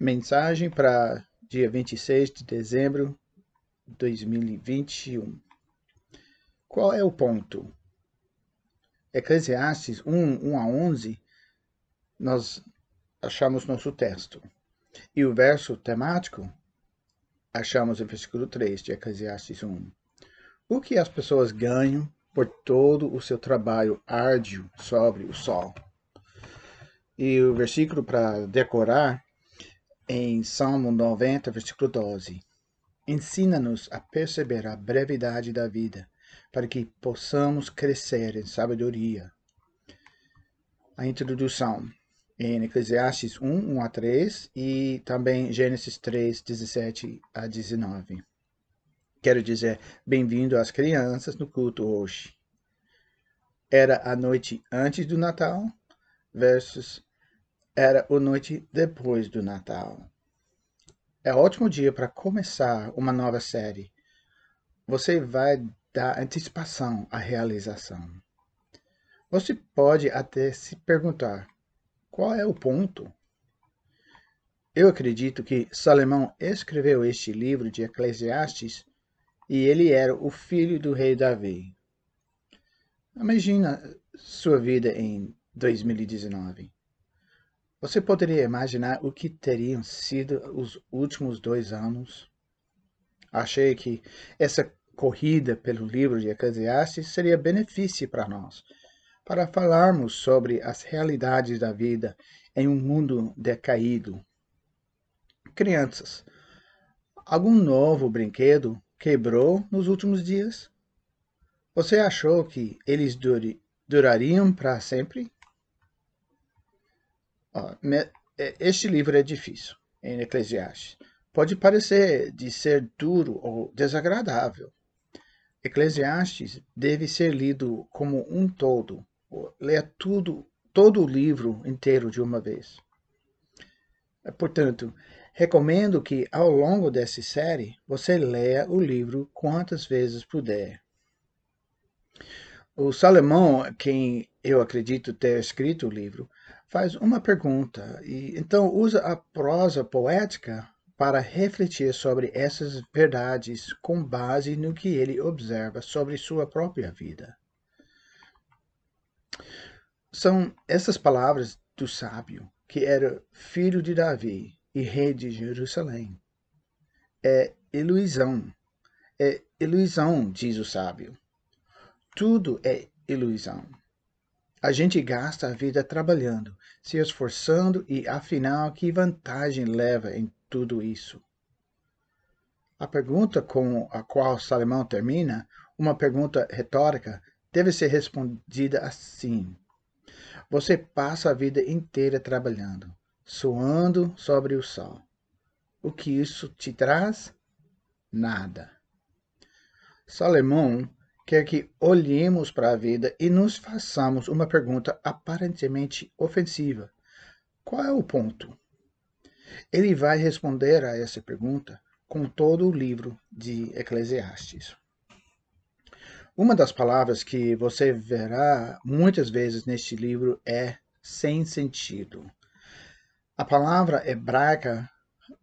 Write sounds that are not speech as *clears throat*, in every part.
Mensagem para dia 26 de dezembro de 2021. Qual é o ponto? Eclesiastes 1, 1 a 11, nós achamos nosso texto. E o verso temático, achamos o versículo 3 de Eclesiastes 1. O que as pessoas ganham por todo o seu trabalho árduo sobre o sol? E o versículo para decorar em Salmo 90, versículo 12. Ensina-nos a perceber a brevidade da vida, para que possamos crescer em sabedoria. A introdução em Eclesiastes 1, 1 a 3 e também Gênesis 3, 17 a 19. Quero dizer, bem-vindo às crianças no culto hoje. Era a noite antes do Natal versus era a noite depois do Natal. É ótimo dia para começar uma nova série. Você vai dar antecipação à realização. Você pode até se perguntar: qual é o ponto? Eu acredito que Salomão escreveu este livro de Eclesiastes e ele era o filho do rei Davi. Imagina sua vida em 2019. Você poderia imaginar o que teriam sido os últimos dois anos? Achei que essa corrida pelo livro de Eclesiastes seria benefício para nós, para falarmos sobre as realidades da vida em um mundo decaído. Crianças, algum novo brinquedo quebrou nos últimos dias? Você achou que eles durariam para sempre? É, este livro é difícil, em Eclesiastes. Pode parecer de ser duro ou desagradável. Eclesiastes deve ser lido como um todo. Ler tudo, todo o livro inteiro de uma vez. Portanto, recomendo que ao longo dessa série você leia o livro quantas vezes puder. O Salomão, quem eu acredito ter escrito o livro, faz uma pergunta e então usa a prosa poética para refletir sobre essas verdades com base no que ele observa sobre sua própria vida. São essas palavras do sábio, que era filho de Davi e rei de Jerusalém. É ilusão. É ilusão, diz o sábio. Tudo é ilusão. A gente gasta a vida trabalhando, se esforçando e, afinal, que vantagem leva em tudo isso? A pergunta com a qual Salomão termina, uma pergunta retórica, deve ser respondida assim: Você passa a vida inteira trabalhando, suando sobre o sol. O que isso te traz? Nada. Salomão quer que olhemos para a vida e nos façamos uma pergunta aparentemente ofensiva: qual é o ponto? Ele vai responder a essa pergunta com todo o livro de Eclesiastes. Uma das palavras que você verá muitas vezes neste livro é sem sentido. A palavra hebraica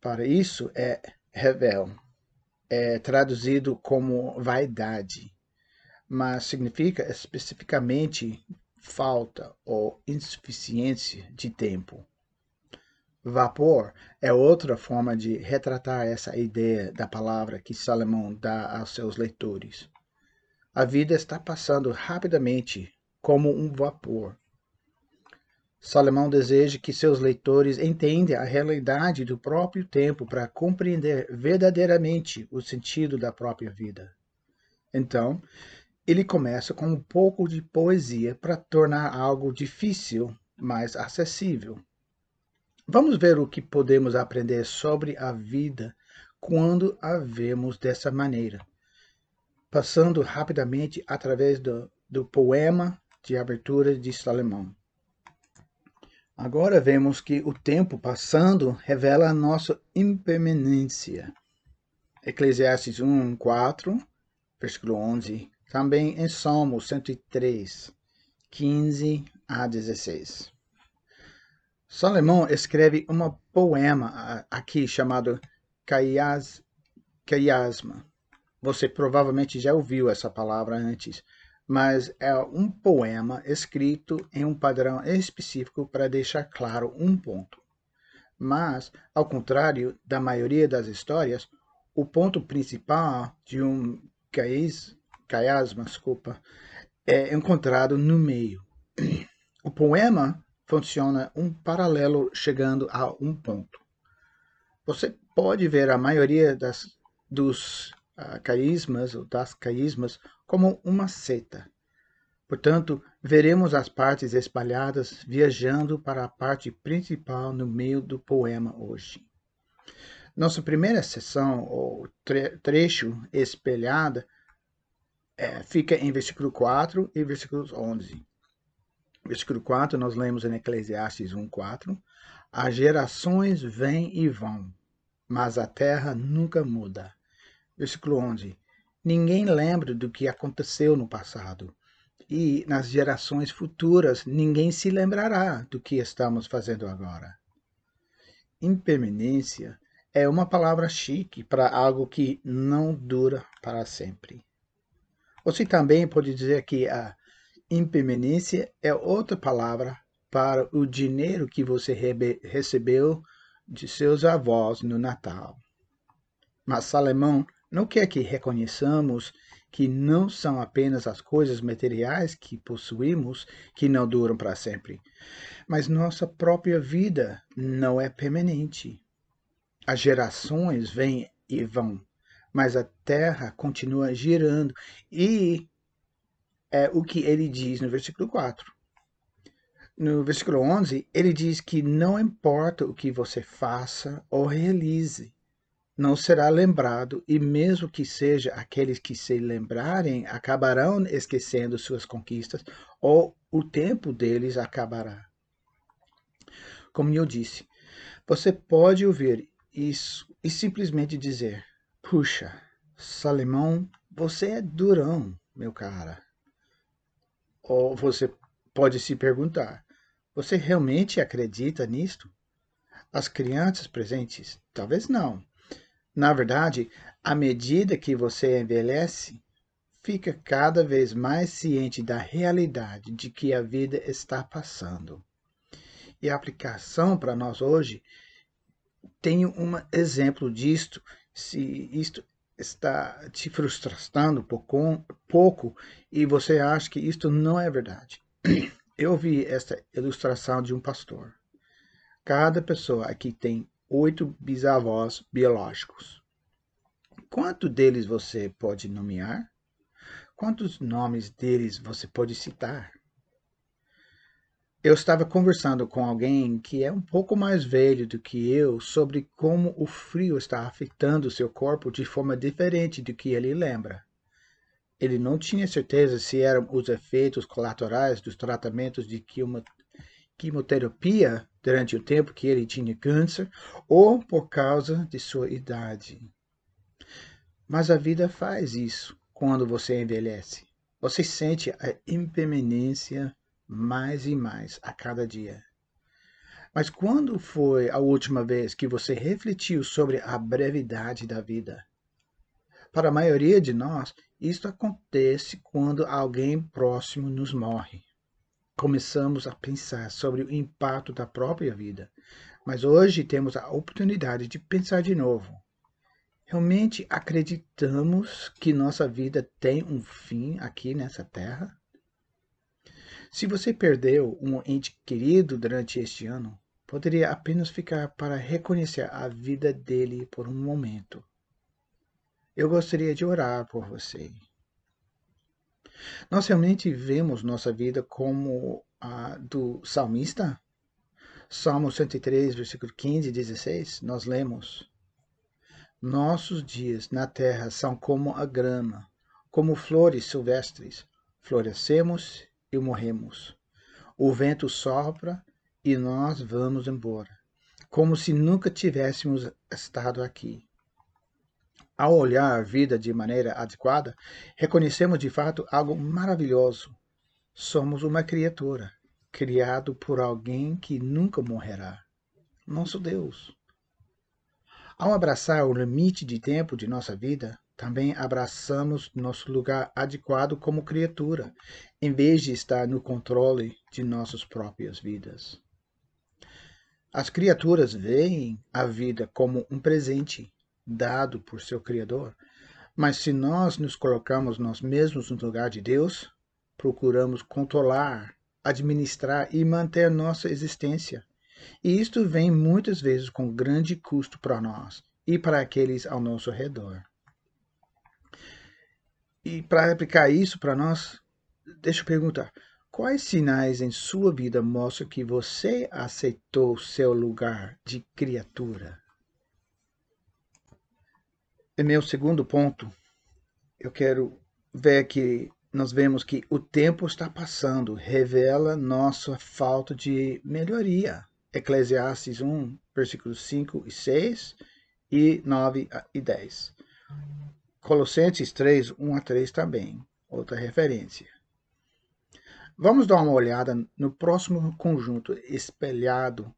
para isso é revel, é traduzido como vaidade mas significa especificamente falta ou insuficiência de tempo. Vapor é outra forma de retratar essa ideia da palavra que Salomão dá aos seus leitores. A vida está passando rapidamente como um vapor. Salomão deseja que seus leitores entendam a realidade do próprio tempo para compreender verdadeiramente o sentido da própria vida. Então, ele começa com um pouco de poesia para tornar algo difícil mais acessível. Vamos ver o que podemos aprender sobre a vida quando a vemos dessa maneira. Passando rapidamente através do, do poema de abertura de Salomão. Agora vemos que o tempo passando revela a nossa impermanência. Eclesiastes 1, 4, versículo 11 também em Salmo 103, 15 a 16. Salomão escreve um poema aqui chamado Caias, Caiasma. Você provavelmente já ouviu essa palavra antes, mas é um poema escrito em um padrão específico para deixar claro um ponto. Mas, ao contrário da maioria das histórias, o ponto principal de um caiasma desculpa, é encontrado no meio. O poema funciona um paralelo chegando a um ponto. Você pode ver a maioria das, dos uh, caísmas ou das caísmas como uma seta. Portanto, veremos as partes espalhadas viajando para a parte principal no meio do poema hoje. Nossa primeira sessão, ou tre trecho espelhada, é, fica em versículo 4 e versículo 11. Versículo 4, nós lemos em Eclesiastes 1, 4. As gerações vêm e vão, mas a terra nunca muda. Versículo 11. Ninguém lembra do que aconteceu no passado, e nas gerações futuras ninguém se lembrará do que estamos fazendo agora. Impermanência é uma palavra chique para algo que não dura para sempre. Você também pode dizer que a impermanência é outra palavra para o dinheiro que você recebeu de seus avós no Natal. Mas Salomão não quer que reconheçamos que não são apenas as coisas materiais que possuímos que não duram para sempre, mas nossa própria vida não é permanente. As gerações vêm e vão, mas a Terra continua girando. E é o que ele diz no versículo 4. No versículo 11, ele diz que não importa o que você faça ou realize, não será lembrado, e mesmo que seja aqueles que se lembrarem, acabarão esquecendo suas conquistas, ou o tempo deles acabará. Como eu disse, você pode ouvir isso e simplesmente dizer: Puxa, Salimão, você é durão, meu cara. Ou você pode se perguntar: Você realmente acredita nisto? As crianças presentes, talvez não. Na verdade, à medida que você envelhece, fica cada vez mais ciente da realidade de que a vida está passando. E a aplicação para nós hoje tenho um exemplo disto. Se isto está te frustrando pouco, pouco e você acha que isto não é verdade. *clears throat* Eu vi esta ilustração de um pastor. Cada pessoa aqui tem oito bisavós biológicos. Quanto deles você pode nomear? Quantos nomes deles você pode citar? Eu estava conversando com alguém que é um pouco mais velho do que eu sobre como o frio está afetando seu corpo de forma diferente do que ele lembra. Ele não tinha certeza se eram os efeitos colaterais dos tratamentos de quimioterapia durante o tempo que ele tinha câncer ou por causa de sua idade. Mas a vida faz isso quando você envelhece. Você sente a impermanência mais e mais a cada dia. Mas quando foi a última vez que você refletiu sobre a brevidade da vida? Para a maioria de nós, isto acontece quando alguém próximo nos morre. Começamos a pensar sobre o impacto da própria vida, mas hoje temos a oportunidade de pensar de novo. Realmente acreditamos que nossa vida tem um fim aqui nessa terra? Se você perdeu um ente querido durante este ano, poderia apenas ficar para reconhecer a vida dele por um momento. Eu gostaria de orar por você. Nós realmente vemos nossa vida como a do salmista? Salmo 103, versículo 15 e 16, nós lemos: Nossos dias na terra são como a grama, como flores silvestres. Florescemos e morremos. O vento sopra e nós vamos embora, como se nunca tivéssemos estado aqui. Ao olhar a vida de maneira adequada, reconhecemos de fato algo maravilhoso. Somos uma criatura. criado por alguém que nunca morrerá, nosso Deus. Ao abraçar o limite de tempo de nossa vida, também abraçamos nosso lugar adequado como criatura, em vez de estar no controle de nossas próprias vidas. As criaturas veem a vida como um presente dado por seu Criador, mas se nós nos colocamos nós mesmos no lugar de Deus, procuramos controlar, administrar e manter nossa existência. E isto vem muitas vezes com grande custo para nós e para aqueles ao nosso redor. E para aplicar isso para nós, deixa eu perguntar: quais sinais em sua vida mostram que você aceitou seu lugar de criatura? E meu segundo ponto, eu quero ver que nós vemos que o tempo está passando, revela nossa falta de melhoria. Eclesiastes 1, versículos 5 e 6 e 9 e 10. Colossenses 3, 1 a 3 também, outra referência. Vamos dar uma olhada no próximo conjunto espelhado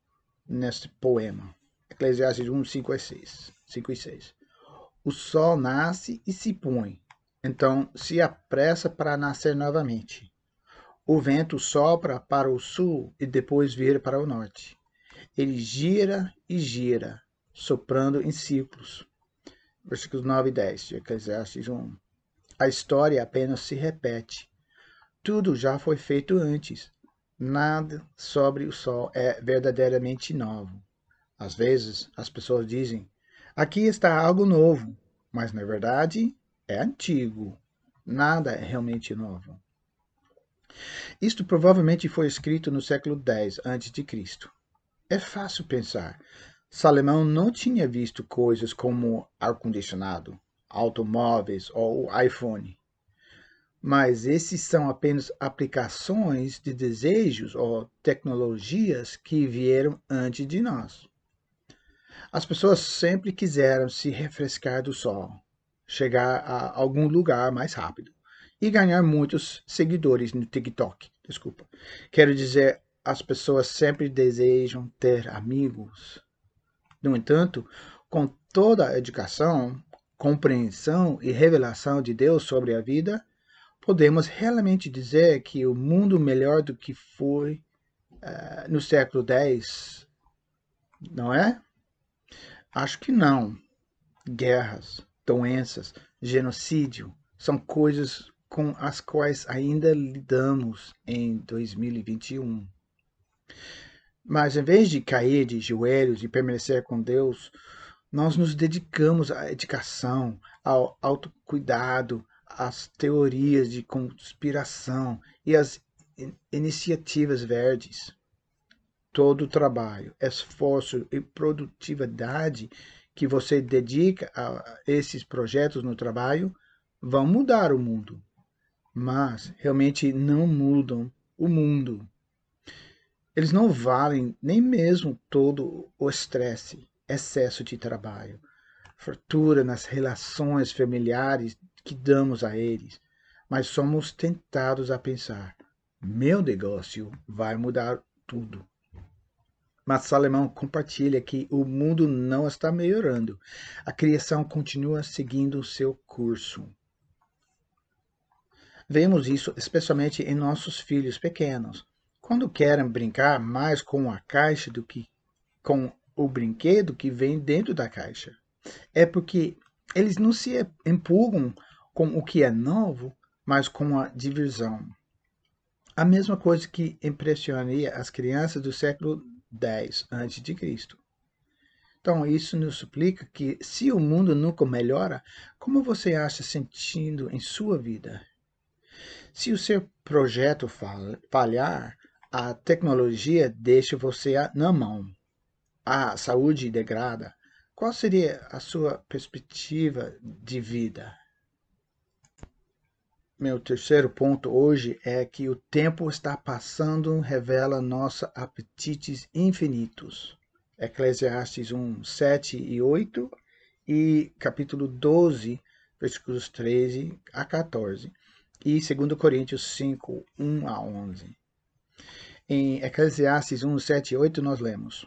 neste poema. Eclesiastes 1, 5 e 6. 5 e 6. O sol nasce e se põe, então se apressa para nascer novamente. O vento sopra para o sul e depois vira para o norte. Ele gira e gira, soprando em ciclos. Versículos 9 e 10 de Eclesiastes 1. A história apenas se repete. Tudo já foi feito antes. Nada sobre o sol é verdadeiramente novo. Às vezes, as pessoas dizem: aqui está algo novo, mas na verdade é antigo. Nada é realmente novo. Isto provavelmente foi escrito no século X a.C. É fácil pensar. Salomão não tinha visto coisas como ar-condicionado, automóveis ou iPhone. Mas esses são apenas aplicações de desejos ou tecnologias que vieram antes de nós. As pessoas sempre quiseram se refrescar do sol, chegar a algum lugar mais rápido e ganhar muitos seguidores no TikTok. Desculpa. Quero dizer, as pessoas sempre desejam ter amigos. No entanto, com toda a educação, compreensão e revelação de Deus sobre a vida, podemos realmente dizer que o mundo melhor do que foi uh, no século X, não é? Acho que não. Guerras, doenças, genocídio são coisas com as quais ainda lidamos em 2021. Mas em vez de cair de joelhos e permanecer com Deus, nós nos dedicamos à educação, ao autocuidado, às teorias de conspiração e às iniciativas verdes. Todo o trabalho, esforço e produtividade que você dedica a esses projetos no trabalho vão mudar o mundo mas realmente não mudam o mundo. Eles não valem nem mesmo todo o estresse, excesso de trabalho, fartura nas relações familiares que damos a eles, mas somos tentados a pensar: meu negócio vai mudar tudo. Mas Salomão compartilha que o mundo não está melhorando. A criação continua seguindo o seu curso. Vemos isso especialmente em nossos filhos pequenos, quando querem brincar mais com a caixa do que com o brinquedo que vem dentro da caixa. É porque eles não se empurram com o que é novo, mas com a diversão. A mesma coisa que impressionaria as crianças do século X a.C. Então, isso nos explica que se o mundo nunca melhora, como você acha sentindo em sua vida? Se o seu projeto falhar, a tecnologia deixa você na mão. A saúde degrada. Qual seria a sua perspectiva de vida? Meu terceiro ponto hoje é que o tempo está passando revela nossos apetites infinitos. Eclesiastes 1, 7 e 8 e capítulo 12, versículos 13 a 14 e 2 Coríntios 5, 1 a 11. Em Eclesiastes 1, 7 e 8 nós lemos: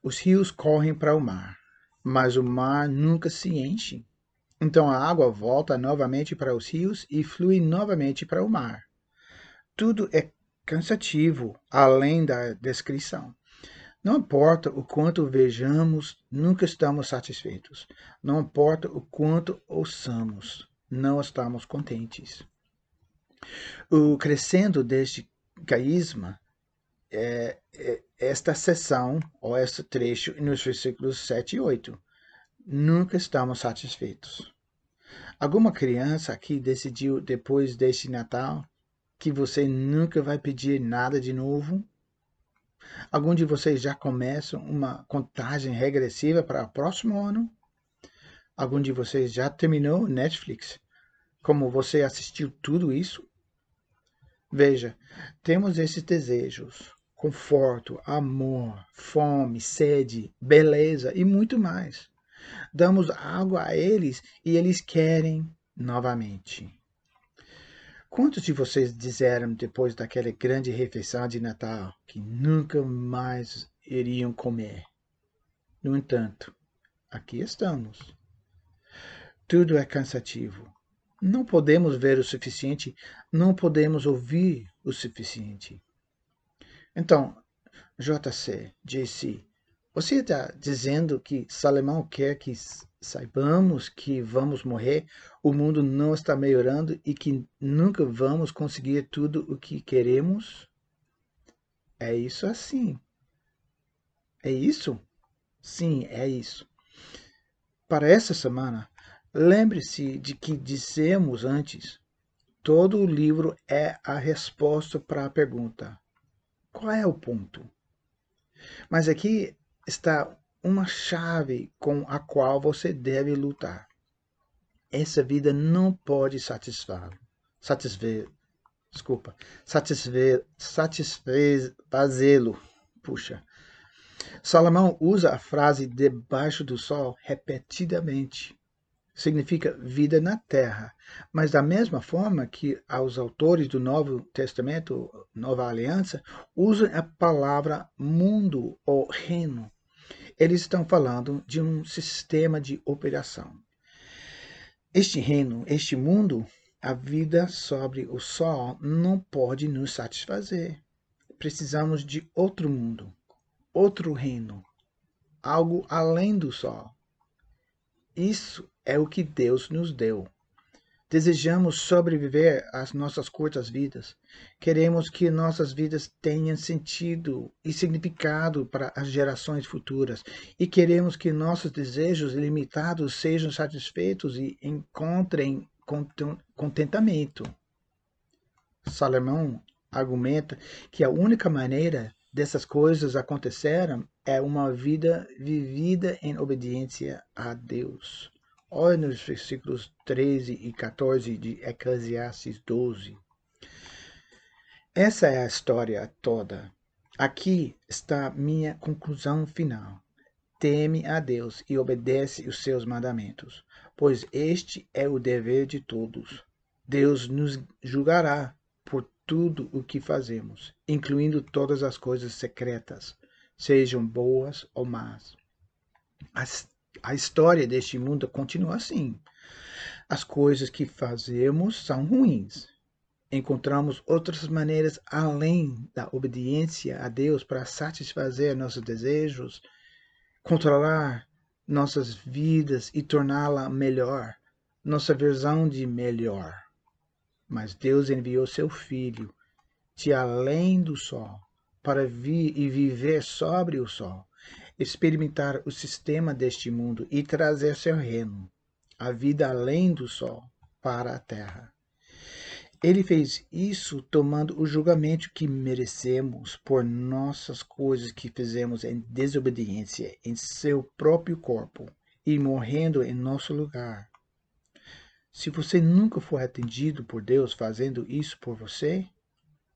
Os rios correm para o mar, mas o mar nunca se enche. Então a água volta novamente para os rios e flui novamente para o mar. Tudo é cansativo, além da descrição. Não importa o quanto vejamos, nunca estamos satisfeitos. Não importa o quanto ouçamos, não estamos contentes. O crescendo deste caísma é, é, esta seção, ou este trecho, nos versículos 7 e 8. Nunca estamos satisfeitos. Alguma criança aqui decidiu, depois deste Natal, que você nunca vai pedir nada de novo? Algum de vocês já começa uma contagem regressiva para o próximo ano? Algum de vocês já terminou Netflix? Como você assistiu tudo isso? Veja, temos esses desejos: conforto, amor, fome, sede, beleza e muito mais. Damos algo a eles e eles querem novamente. Quantos de vocês disseram depois daquela grande refeição de Natal que nunca mais iriam comer? No entanto, aqui estamos. Tudo é cansativo. Não podemos ver o suficiente, não podemos ouvir o suficiente. Então, JC, JC, você está dizendo que Salomão quer que saibamos que vamos morrer, o mundo não está melhorando e que nunca vamos conseguir tudo o que queremos? É isso assim. É isso? Sim, é isso. Para essa semana, lembre-se de que dissemos antes: todo o livro é a resposta para a pergunta: qual é o ponto? Mas aqui está uma chave com a qual você deve lutar. Essa vida não pode satisfazê-lo. Satisfazer, desculpa, satisfazer, satisfazê-lo. Puxa. Salomão usa a frase debaixo do sol repetidamente. Significa vida na terra. Mas da mesma forma que os autores do Novo Testamento, Nova Aliança, usam a palavra mundo ou reino eles estão falando de um sistema de operação. Este reino, este mundo, a vida sobre o sol não pode nos satisfazer. Precisamos de outro mundo, outro reino, algo além do sol. Isso é o que Deus nos deu. Desejamos sobreviver às nossas curtas vidas. Queremos que nossas vidas tenham sentido e significado para as gerações futuras. E queremos que nossos desejos limitados sejam satisfeitos e encontrem contentamento. Salomão argumenta que a única maneira dessas coisas acontecerem é uma vida vivida em obediência a Deus. Olha nos versículos 13 e 14 de Eclesiastes 12. Essa é a história toda. Aqui está minha conclusão final. Teme a Deus e obedece os seus mandamentos, pois este é o dever de todos. Deus nos julgará por tudo o que fazemos, incluindo todas as coisas secretas, sejam boas ou más. As a história deste mundo continua assim. As coisas que fazemos são ruins. Encontramos outras maneiras além da obediência a Deus para satisfazer nossos desejos, controlar nossas vidas e torná-la melhor, nossa versão de melhor. Mas Deus enviou seu Filho de além do sol para vir e viver sobre o sol experimentar o sistema deste mundo e trazer seu reino, a vida além do sol, para a terra. Ele fez isso tomando o julgamento que merecemos por nossas coisas que fizemos em desobediência em seu próprio corpo e morrendo em nosso lugar. Se você nunca for atendido por Deus fazendo isso por você,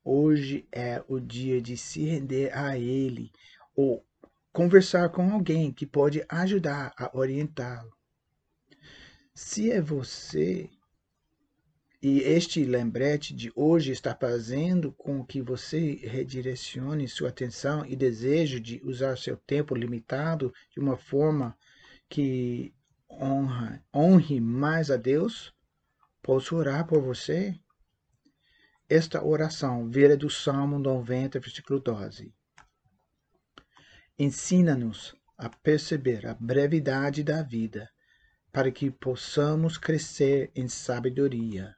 hoje é o dia de se render a Ele ou conversar com alguém que pode ajudar a orientá-lo. Se é você E este lembrete de hoje está fazendo com que você redirecione sua atenção e desejo de usar seu tempo limitado de uma forma que honra, honre mais a Deus? Posso orar por você? Esta oração vira do Salmo 90, versículo 12. Ensina-nos a perceber a brevidade da vida, para que possamos crescer em sabedoria